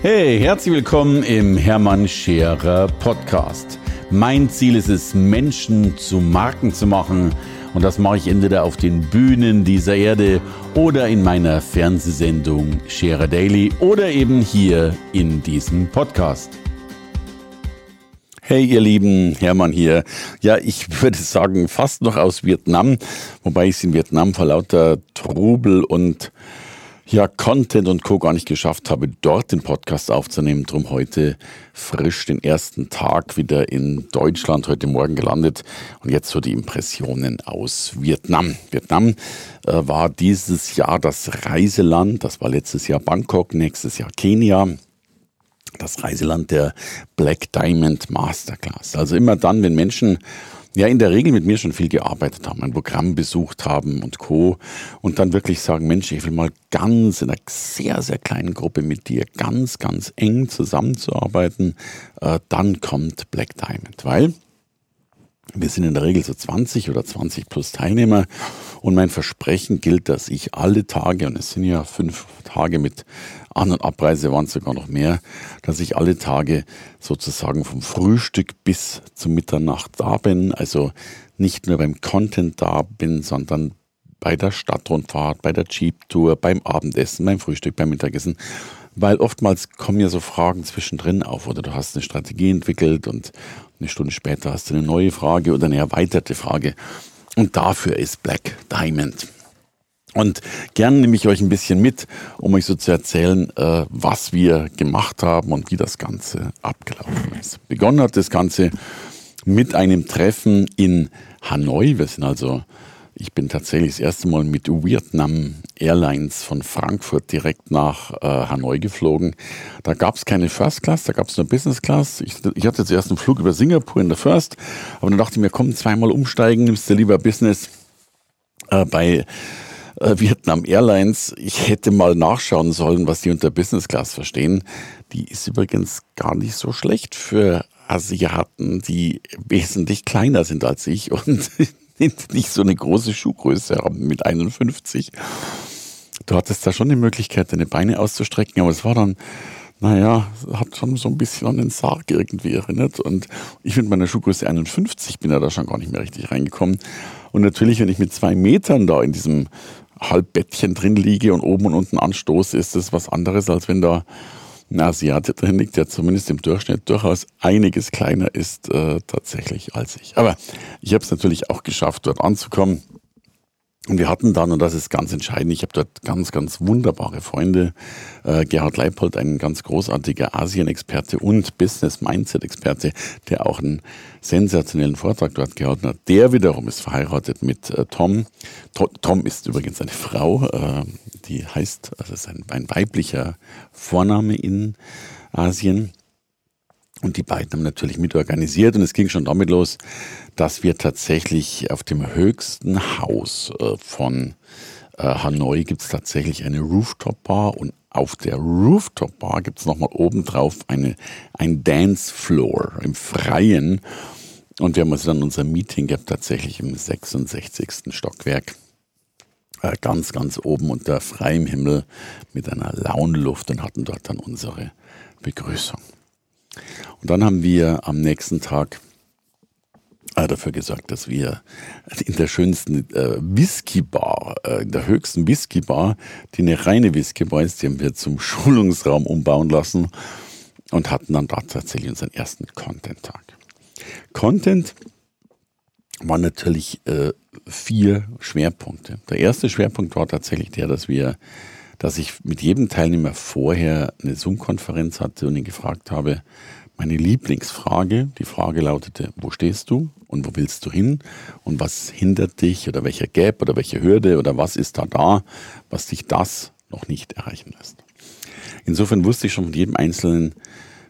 Hey, herzlich willkommen im Hermann Scherer Podcast. Mein Ziel ist es, Menschen zu Marken zu machen. Und das mache ich entweder auf den Bühnen dieser Erde oder in meiner Fernsehsendung Scherer Daily oder eben hier in diesem Podcast. Hey ihr Lieben, Hermann hier. Ja, ich würde sagen, fast noch aus Vietnam, wobei ich es in Vietnam vor lauter Trubel und ja, Content und Co. gar nicht geschafft habe, dort den Podcast aufzunehmen. Drum heute frisch den ersten Tag wieder in Deutschland, heute Morgen gelandet. Und jetzt so die Impressionen aus Vietnam. Vietnam äh, war dieses Jahr das Reiseland. Das war letztes Jahr Bangkok, nächstes Jahr Kenia das Reiseland der Black Diamond Masterclass. Also immer dann, wenn Menschen ja in der Regel mit mir schon viel gearbeitet haben, ein Programm besucht haben und Co. Und dann wirklich sagen, Mensch, ich will mal ganz in einer sehr, sehr kleinen Gruppe mit dir ganz, ganz eng zusammenzuarbeiten, äh, dann kommt Black Diamond. Weil wir sind in der Regel so 20 oder 20 plus Teilnehmer und mein Versprechen gilt, dass ich alle Tage, und es sind ja fünf Tage mit An- und Abreise waren es sogar noch mehr, dass ich alle Tage sozusagen vom Frühstück bis zum Mitternacht da bin. Also nicht nur beim Content da bin, sondern bei der Stadtrundfahrt, bei der Jeep-Tour, beim Abendessen, beim Frühstück, beim Mittagessen weil oftmals kommen ja so Fragen zwischendrin auf oder du hast eine Strategie entwickelt und eine Stunde später hast du eine neue Frage oder eine erweiterte Frage. Und dafür ist Black Diamond. Und gern nehme ich euch ein bisschen mit, um euch so zu erzählen, äh, was wir gemacht haben und wie das Ganze abgelaufen ist. Begonnen hat das Ganze mit einem Treffen in Hanoi. Wir sind also ich bin tatsächlich das erste Mal mit Vietnam Airlines von Frankfurt direkt nach äh, Hanoi geflogen. Da gab es keine First Class, da gab es nur Business Class. Ich, ich, hatte zuerst einen Flug über Singapur in der First, aber dann dachte ich mir, komm, zweimal umsteigen, nimmst du lieber Business äh, bei äh, Vietnam Airlines. Ich hätte mal nachschauen sollen, was die unter Business Class verstehen. Die ist übrigens gar nicht so schlecht für Asiaten, die wesentlich kleiner sind als ich und nicht so eine große Schuhgröße haben mit 51. Du hattest da schon die Möglichkeit, deine Beine auszustrecken, aber es war dann, naja, hat schon so ein bisschen an den Sarg irgendwie erinnert. Und ich mit meiner Schuhgröße 51 bin ja da schon gar nicht mehr richtig reingekommen. Und natürlich, wenn ich mit zwei Metern da in diesem Halbbettchen drin liege und oben und unten anstoße, ist das was anderes, als wenn da ein Asiate drin liegt, der zumindest im Durchschnitt durchaus einiges kleiner ist äh, tatsächlich als ich. Aber ich habe es natürlich auch geschafft, dort anzukommen. Und wir hatten dann, und das ist ganz entscheidend, ich habe dort ganz, ganz wunderbare Freunde. Äh, Gerhard Leipold, ein ganz großartiger Asien-Experte und Business-Mindset-Experte, der auch einen sensationellen Vortrag dort gehalten hat. Der wiederum ist verheiratet mit äh, Tom. To Tom ist übrigens eine Frau, äh, die heißt, also ist ein, ein weiblicher Vorname in Asien. Und die beiden haben natürlich mitorganisiert und es ging schon damit los, dass wir tatsächlich auf dem höchsten Haus äh, von äh, Hanoi gibt es tatsächlich eine Rooftop-Bar und auf der Rooftop-Bar gibt es nochmal obendrauf eine, ein Dance-Floor im Freien. Und wir haben also dann unser Meeting gehabt, tatsächlich im 66. Stockwerk. Äh, ganz, ganz oben unter freiem Himmel mit einer lauen Luft und hatten dort dann unsere Begrüßung. Und dann haben wir am nächsten Tag äh, dafür gesorgt, dass wir in der schönsten äh, Whisky-Bar, äh, in der höchsten Whisky-Bar, die eine reine Whisky-Bar ist, die haben wir zum Schulungsraum umbauen lassen und hatten dann da tatsächlich unseren ersten Content-Tag. Content waren natürlich äh, vier Schwerpunkte. Der erste Schwerpunkt war tatsächlich der, dass wir dass ich mit jedem Teilnehmer vorher eine Zoom-Konferenz hatte und ihn gefragt habe, meine Lieblingsfrage, die Frage lautete, wo stehst du und wo willst du hin und was hindert dich oder welcher Gap oder welche Hürde oder was ist da da, was dich das noch nicht erreichen lässt. Insofern wusste ich schon von jedem einzelnen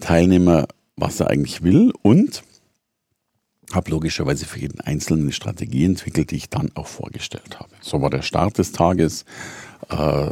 Teilnehmer, was er eigentlich will und habe logischerweise für jeden einzelnen eine Strategie entwickelt, die ich dann auch vorgestellt habe. So war der Start des Tages, äh,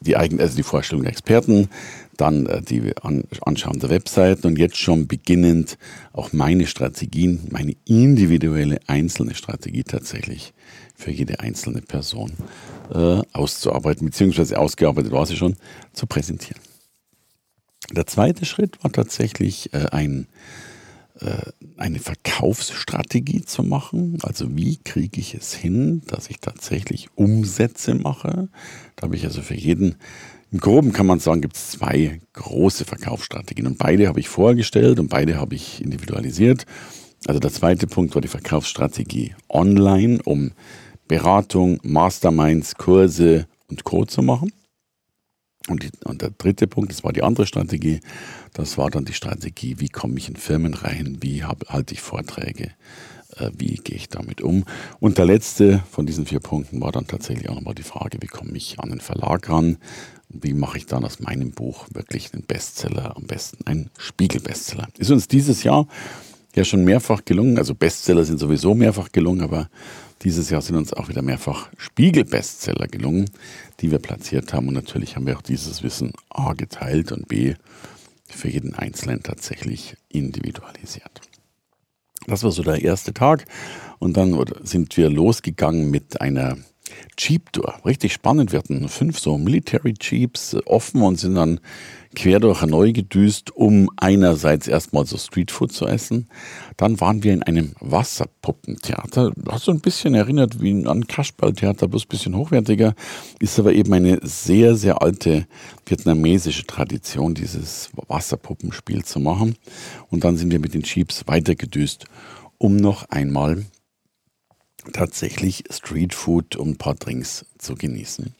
die, eigen, also die Vorstellung der Experten, dann äh, die An Anschauen der Webseiten und jetzt schon beginnend auch meine Strategien, meine individuelle einzelne Strategie tatsächlich für jede einzelne Person äh, auszuarbeiten, beziehungsweise ausgearbeitet war sie schon, zu präsentieren. Der zweite Schritt war tatsächlich äh, ein, eine Verkaufsstrategie zu machen. Also wie kriege ich es hin, dass ich tatsächlich Umsätze mache. Da habe ich also für jeden, im groben kann man sagen, gibt es zwei große Verkaufsstrategien. Und beide habe ich vorgestellt und beide habe ich individualisiert. Also der zweite Punkt war die Verkaufsstrategie online, um Beratung, Masterminds, Kurse und Co. zu machen. Und, die, und, der dritte Punkt, das war die andere Strategie, das war dann die Strategie, wie komme ich in Firmen rein, wie hab, halte ich Vorträge, äh, wie gehe ich damit um. Und der letzte von diesen vier Punkten war dann tatsächlich auch nochmal die Frage, wie komme ich an den Verlag ran, wie mache ich dann aus meinem Buch wirklich einen Bestseller, am besten einen Spiegel-Bestseller. Ist uns dieses Jahr ja schon mehrfach gelungen, also Bestseller sind sowieso mehrfach gelungen, aber dieses Jahr sind uns auch wieder mehrfach Spiegel-Bestseller gelungen, die wir platziert haben. Und natürlich haben wir auch dieses Wissen A geteilt und B für jeden Einzelnen tatsächlich individualisiert. Das war so der erste Tag. Und dann sind wir losgegangen mit einer Jeep Tour. Richtig spannend. Wir hatten fünf so Military Jeeps offen und sind dann quer durch Hanoi gedüst, um einerseits erstmal so Streetfood zu essen. Dann waren wir in einem Wasserpuppentheater. Hat so ein bisschen erinnert wie an Kasperltheater, bloß ein bisschen hochwertiger. Ist aber eben eine sehr, sehr alte vietnamesische Tradition, dieses Wasserpuppenspiel zu machen. Und dann sind wir mit den Jeeps weitergedüst, um noch einmal tatsächlich Streetfood und ein paar Drinks zu genießen.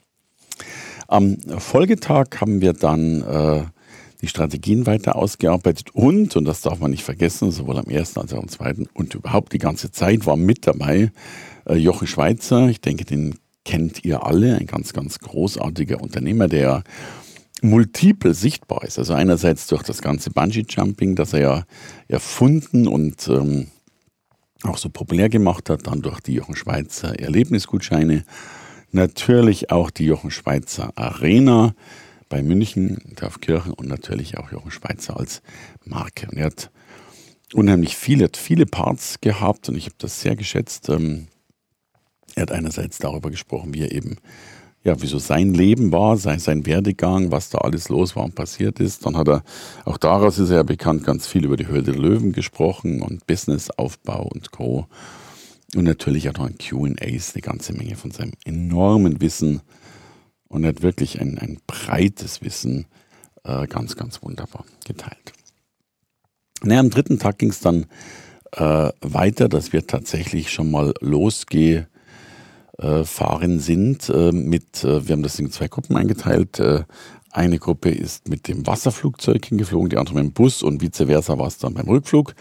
Am Folgetag haben wir dann äh, die Strategien weiter ausgearbeitet und, und das darf man nicht vergessen, sowohl am ersten als auch am zweiten und überhaupt die ganze Zeit war mit dabei äh, Jochen Schweizer. Ich denke, den kennt ihr alle, ein ganz, ganz großartiger Unternehmer, der multiple sichtbar ist. Also einerseits durch das ganze Bungee-Jumping, das er ja erfunden und ähm, auch so populär gemacht hat, dann durch die Jochen Schweizer Erlebnisgutscheine Natürlich auch die Jochen Schweizer Arena bei München, Dorfkirchen und natürlich auch Jochen Schweizer als Marke. Und er hat unheimlich viele, hat viele Parts gehabt und ich habe das sehr geschätzt. Ähm, er hat einerseits darüber gesprochen, wie er eben, ja, wieso sein Leben war, sein, sein Werdegang, was da alles los war und passiert ist. Dann hat er, auch daraus ist er ja bekannt, ganz viel über die Höhle der Löwen gesprochen und Businessaufbau und Co. Und natürlich hat er in QAs eine ganze Menge von seinem enormen Wissen und hat wirklich ein, ein breites Wissen äh, ganz, ganz wunderbar geteilt. Naja, am dritten Tag ging es dann äh, weiter, dass wir tatsächlich schon mal losgefahren sind äh, mit, äh, wir haben das in zwei Gruppen eingeteilt. Äh, eine Gruppe ist mit dem Wasserflugzeug hingeflogen, die andere mit dem Bus und vice versa war es dann beim Rückflug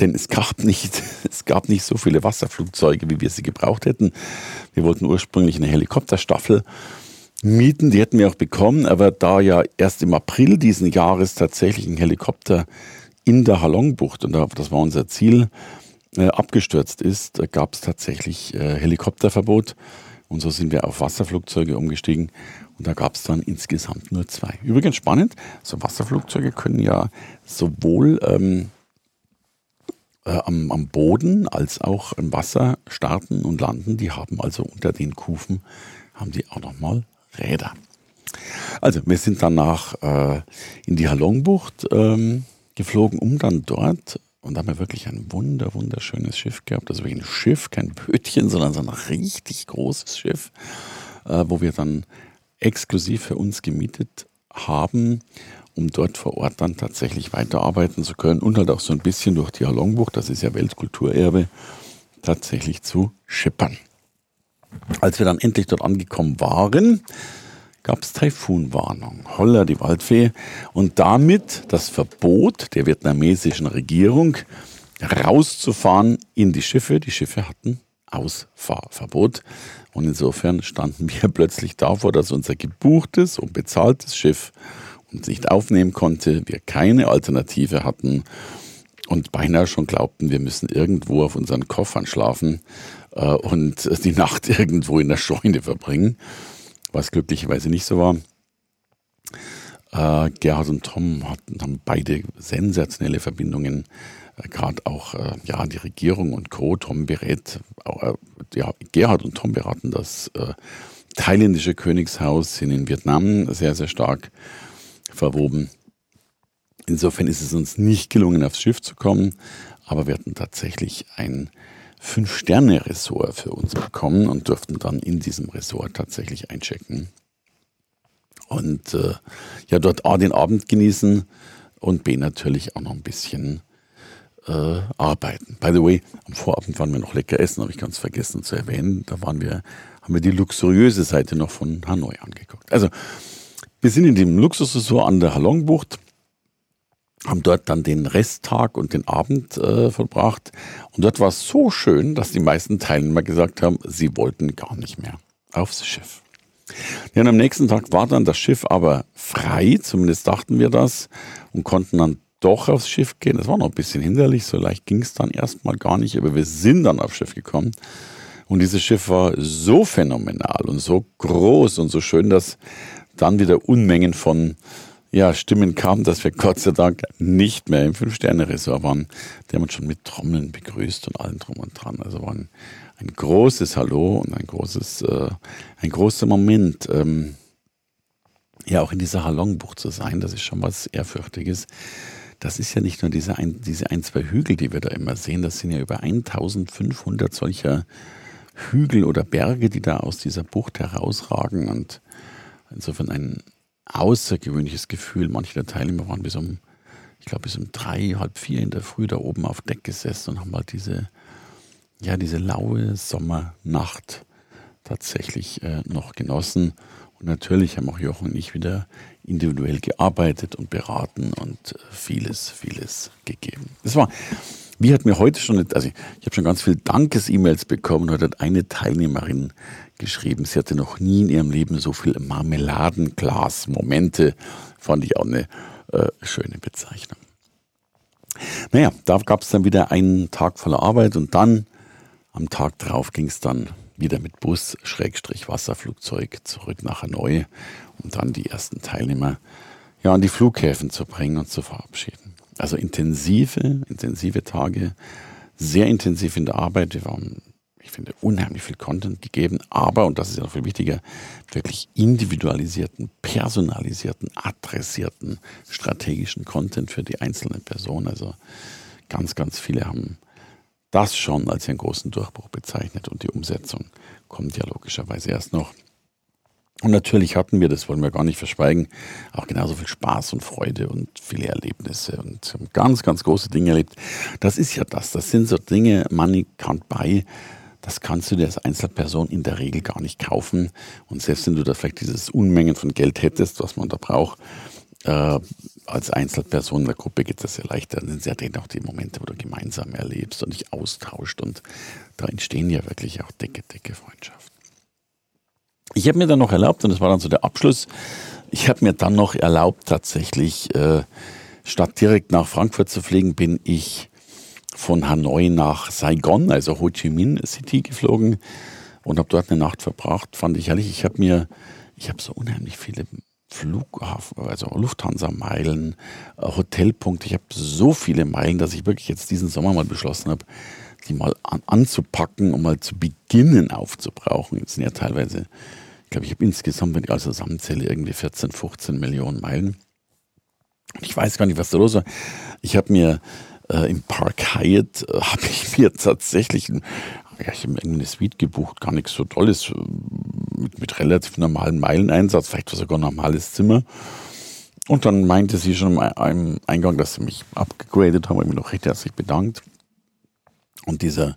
denn es gab nicht, es gab nicht so viele Wasserflugzeuge, wie wir sie gebraucht hätten. Wir wollten ursprünglich eine Helikopterstaffel mieten, die hätten wir auch bekommen, aber da ja erst im April diesen Jahres tatsächlich ein Helikopter in der Halongbucht, und das war unser Ziel, äh, abgestürzt ist, gab es tatsächlich äh, Helikopterverbot. Und so sind wir auf Wasserflugzeuge umgestiegen. Und da gab es dann insgesamt nur zwei. Übrigens spannend, so Wasserflugzeuge können ja sowohl ähm, äh, am, am, Boden als auch im Wasser starten und landen. Die haben also unter den Kufen haben die auch nochmal Räder. Also wir sind danach äh, in die Halongbucht ähm, geflogen, um dann dort und haben wir wirklich ein wunder, wunderschönes Schiff gehabt. Also wirklich ein Schiff, kein Bötchen, sondern so ein richtig großes Schiff, äh, wo wir dann exklusiv für uns gemietet haben um dort vor Ort dann tatsächlich weiterarbeiten zu können und halt auch so ein bisschen durch die Halongbucht, das ist ja Weltkulturerbe, tatsächlich zu schippern. Als wir dann endlich dort angekommen waren, gab es Taifunwarnung. Holla die Waldfee und damit das Verbot der vietnamesischen Regierung rauszufahren in die Schiffe. Die Schiffe hatten Ausfahrverbot und insofern standen wir plötzlich davor, dass unser gebuchtes und bezahltes Schiff uns nicht aufnehmen konnte, wir keine Alternative hatten und beinahe schon glaubten, wir müssen irgendwo auf unseren Koffern schlafen äh, und die Nacht irgendwo in der Scheune verbringen, was glücklicherweise nicht so war. Äh, Gerhard und Tom hatten, haben beide sensationelle Verbindungen, äh, gerade auch äh, ja, die Regierung und Co. Tom berät, äh, ja, Gerhard und Tom beraten das äh, thailändische Königshaus, sind in Vietnam sehr, sehr stark verwoben. Insofern ist es uns nicht gelungen, aufs Schiff zu kommen, aber wir hatten tatsächlich ein Fünf-Sterne-Ressort für uns bekommen und durften dann in diesem Ressort tatsächlich einchecken. Und äh, ja, dort A den Abend genießen und B natürlich auch noch ein bisschen äh, arbeiten. By the way, am Vorabend waren wir noch lecker essen, habe ich ganz vergessen zu erwähnen. Da waren wir, haben wir die luxuriöse Seite noch von Hanoi angeguckt. Also, wir sind in dem Luxusresort an der Halongbucht, haben dort dann den Resttag und den Abend äh, vollbracht. Und dort war es so schön, dass die meisten Teilnehmer gesagt haben, sie wollten gar nicht mehr aufs Schiff. Ja, und am nächsten Tag war dann das Schiff aber frei, zumindest dachten wir das, und konnten dann doch aufs Schiff gehen. Das war noch ein bisschen hinderlich, so leicht ging es dann erstmal gar nicht, aber wir sind dann aufs Schiff gekommen. Und dieses Schiff war so phänomenal und so groß und so schön, dass dann wieder Unmengen von ja, Stimmen kamen, dass wir Gott sei Dank nicht mehr im Fünf-Sterne-Resort waren. Die haben uns schon mit Trommeln begrüßt und allem drum und dran. Also war ein, ein großes Hallo und ein großes, äh, ein großer Moment. Ähm, ja, auch in dieser Halongbucht zu sein, das ist schon was Ehrfürchtiges das ist ja nicht nur diese ein, diese ein, zwei Hügel, die wir da immer sehen, das sind ja über 1500 solcher Hügel oder Berge, die da aus dieser Bucht herausragen und insofern ein außergewöhnliches Gefühl. Manche der Teilnehmer waren bis um, ich glaube, bis um drei, halb vier in der Früh da oben auf Deck gesessen und haben halt diese, ja, diese laue Sommernacht tatsächlich äh, noch genossen. Und natürlich haben auch Jochen und ich wieder individuell gearbeitet und beraten und vieles, vieles gegeben. Das war, wie hat mir heute schon, also ich, ich habe schon ganz viele Dankes-E-Mails bekommen. Heute hat eine Teilnehmerin geschrieben, sie hatte noch nie in ihrem Leben so viel Marmeladenglas-Momente. Fand ich auch eine äh, schöne Bezeichnung. Naja, da gab es dann wieder einen Tag voller Arbeit und dann am Tag drauf ging es dann wieder mit Bus, Schrägstrich Wasserflugzeug zurück nach Hanoi um dann die ersten Teilnehmer ja, an die Flughäfen zu bringen und zu verabschieden. Also intensive, intensive Tage, sehr intensiv in der Arbeit. Wir haben, ich finde, unheimlich viel Content gegeben, aber, und das ist ja noch viel wichtiger, wirklich individualisierten, personalisierten, adressierten, strategischen Content für die einzelne Person. Also ganz, ganz viele haben das schon als einen großen Durchbruch bezeichnet und die Umsetzung kommt ja logischerweise erst noch. Und natürlich hatten wir, das wollen wir gar nicht verschweigen, auch genauso viel Spaß und Freude und viele Erlebnisse und haben ganz, ganz große Dinge erlebt. Das ist ja das. Das sind so Dinge, Money can't buy. Das kannst du dir als Einzelperson in der Regel gar nicht kaufen. Und selbst wenn du da vielleicht dieses Unmengen von Geld hättest, was man da braucht, äh, als Einzelperson in der Gruppe geht das ja leichter. Dann sind ja dann auch die Momente, wo du gemeinsam erlebst und dich austauscht. Und da entstehen ja wirklich auch dicke, dicke Freundschaften. Ich habe mir dann noch erlaubt, und das war dann so der Abschluss, ich habe mir dann noch erlaubt, tatsächlich, äh, statt direkt nach Frankfurt zu fliegen, bin ich von Hanoi nach Saigon, also Ho Chi Minh City geflogen und habe dort eine Nacht verbracht. Fand ich herrlich. Ich habe mir, ich habe so unheimlich viele Flughafen, also Lufthansa-Meilen, äh, Hotelpunkte. Ich habe so viele Meilen, dass ich wirklich jetzt diesen Sommer mal beschlossen habe, die mal an, anzupacken und mal zu beginnen aufzubrauchen. Jetzt sind ja teilweise glaube, ich habe insgesamt, wenn ich alles zusammenzähle, irgendwie 14, 15 Millionen Meilen. Ich weiß gar nicht, was da los war. Ich habe mir äh, im Park Hyatt, äh, habe ich mir tatsächlich, ein, ja, ich habe mir eine Suite gebucht, gar nichts so Tolles, äh, mit, mit relativ normalem Meileneinsatz, vielleicht sogar ein normales Zimmer. Und dann meinte sie schon am Eingang, dass sie mich abgegradet haben, ich mich noch recht herzlich bedankt. Und dieser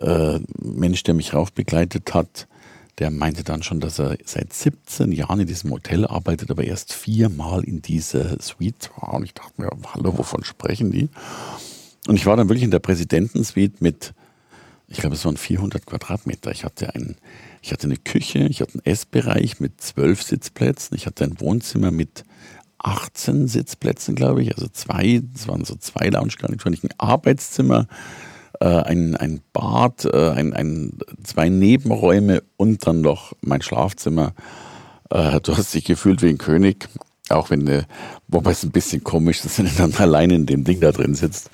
äh, Mensch, der mich rauf begleitet hat, der meinte dann schon, dass er seit 17 Jahren in diesem Hotel arbeitet, aber erst viermal in dieser Suite war. Und ich dachte mir, hallo, wovon sprechen die? Und ich war dann wirklich in der Präsidentensuite mit, ich glaube, es waren 400 Quadratmeter. Ich hatte, ein, ich hatte eine Küche, ich hatte einen Essbereich mit zwölf Sitzplätzen, ich hatte ein Wohnzimmer mit 18 Sitzplätzen, glaube ich, also zwei, es waren so zwei Lounge-Garnituren, ein Arbeitszimmer, äh, ein, ein Bad, äh, ein, ein, zwei Nebenräume und dann noch mein Schlafzimmer. Äh, du hast dich gefühlt wie ein König, auch wenn, äh, wobei es ein bisschen komisch ist, wenn du dann alleine in dem Ding da drin sitzt.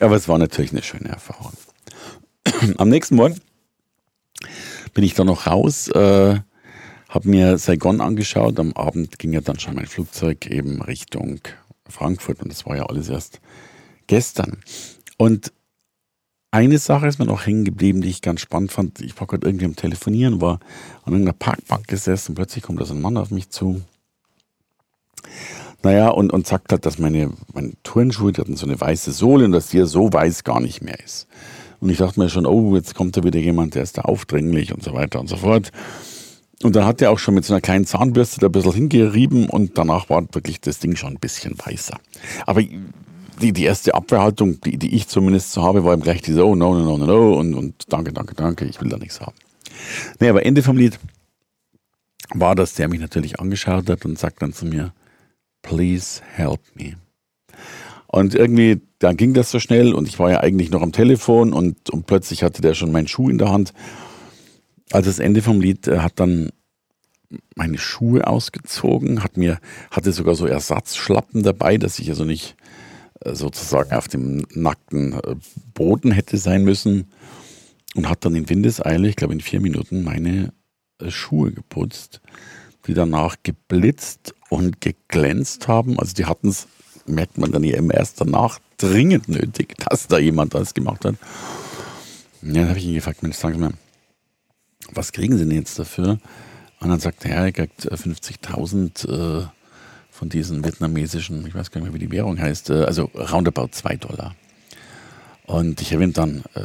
Aber es war natürlich eine schöne Erfahrung. Am nächsten Morgen bin ich dann noch raus, habe mir Saigon angeschaut. Am Abend ging ja dann schon mein Flugzeug eben Richtung Frankfurt und das war ja alles erst gestern. Und eine Sache ist mir noch hängen geblieben, die ich ganz spannend fand. Ich war gerade irgendwie am Telefonieren, war an irgendeiner Parkbank gesessen und plötzlich kommt da so ein Mann auf mich zu. Naja, und, und sagt halt, dass meine, meine Turnschuhe, die hatten so eine weiße Sohle und dass die ja so weiß gar nicht mehr ist. Und ich dachte mir schon, oh, jetzt kommt da wieder jemand, der ist da aufdringlich und so weiter und so fort. Und dann hat er auch schon mit so einer kleinen Zahnbürste da ein bisschen hingerieben und danach war wirklich das Ding schon ein bisschen weißer. Aber die, die erste Abwehrhaltung, die, die ich zumindest so habe, war ihm gleich diese, oh, no, no, no, no, no und, und danke, danke, danke, ich will da nichts haben. Nee, aber Ende vom Lied war, dass der mich natürlich angeschaut hat und sagt dann zu mir, please help me. Und irgendwie, dann ging das so schnell und ich war ja eigentlich noch am Telefon und, und plötzlich hatte der schon meinen Schuh in der Hand. Also das Ende vom Lied äh, hat dann meine Schuhe ausgezogen, hat mir, hatte sogar so Ersatzschlappen dabei, dass ich also nicht sozusagen auf dem nackten äh, Boden hätte sein müssen und hat dann in Windeseile, ich glaube in vier Minuten, meine Schuhe geputzt, die danach geblitzt und geglänzt haben. Also die hatten es merkt man dann ja immer erst danach dringend nötig, dass da jemand das gemacht hat. Ja, dann habe ich ihn gefragt, Mensch, sagen Sie mal, was kriegen Sie denn jetzt dafür? Und dann sagt er, er kriegt 50.000 äh, von diesen vietnamesischen, ich weiß gar nicht mehr, wie die Währung heißt, äh, also roundabout 2 Dollar. Und ich habe ihm dann äh,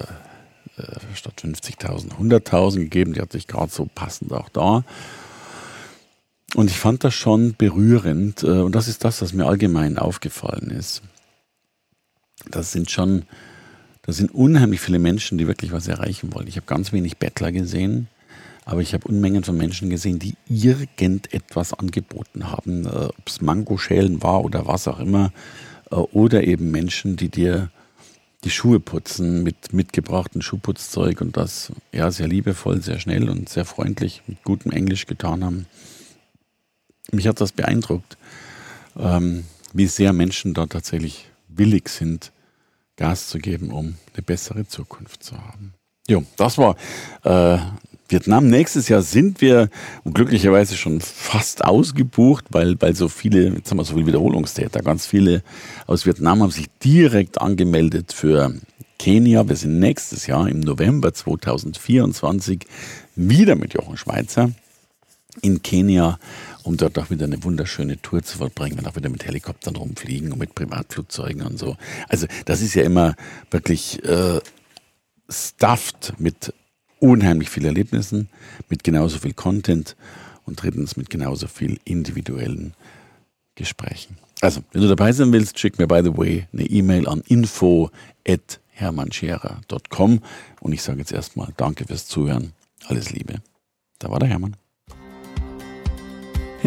äh statt 50.000 100.000 gegeben, die hatte ich gerade so passend auch da. Und ich fand das schon berührend. Äh, und das ist das, was mir allgemein aufgefallen ist. Das sind schon, das sind unheimlich viele Menschen, die wirklich was erreichen wollen. Ich habe ganz wenig Bettler gesehen, aber ich habe Unmengen von Menschen gesehen, die irgendetwas angeboten haben. Äh, Ob es Mangoschälen war oder was auch immer. Äh, oder eben Menschen, die dir die Schuhe putzen mit mitgebrachtem Schuhputzzeug und das ja sehr liebevoll, sehr schnell und sehr freundlich mit gutem Englisch getan haben mich hat das beeindruckt, ähm, wie sehr Menschen da tatsächlich willig sind, Gas zu geben, um eine bessere Zukunft zu haben. Jo, das war äh, Vietnam. Nächstes Jahr sind wir glücklicherweise schon fast ausgebucht, weil, weil so viele, jetzt haben wir so viele Wiederholungstäter, ganz viele aus Vietnam haben sich direkt angemeldet für Kenia. Wir sind nächstes Jahr im November 2024 wieder mit Jochen Schweizer in Kenia um dort auch wieder eine wunderschöne Tour zu verbringen und auch wieder mit Helikoptern rumfliegen und mit Privatflugzeugen und so. Also das ist ja immer wirklich äh, stuffed mit unheimlich vielen Erlebnissen, mit genauso viel Content und drittens mit genauso viel individuellen Gesprächen. Also, wenn du dabei sein willst, schick mir by the way eine E-Mail an info at hermannscherer.com und ich sage jetzt erstmal Danke fürs Zuhören. Alles Liebe. Da war der Hermann.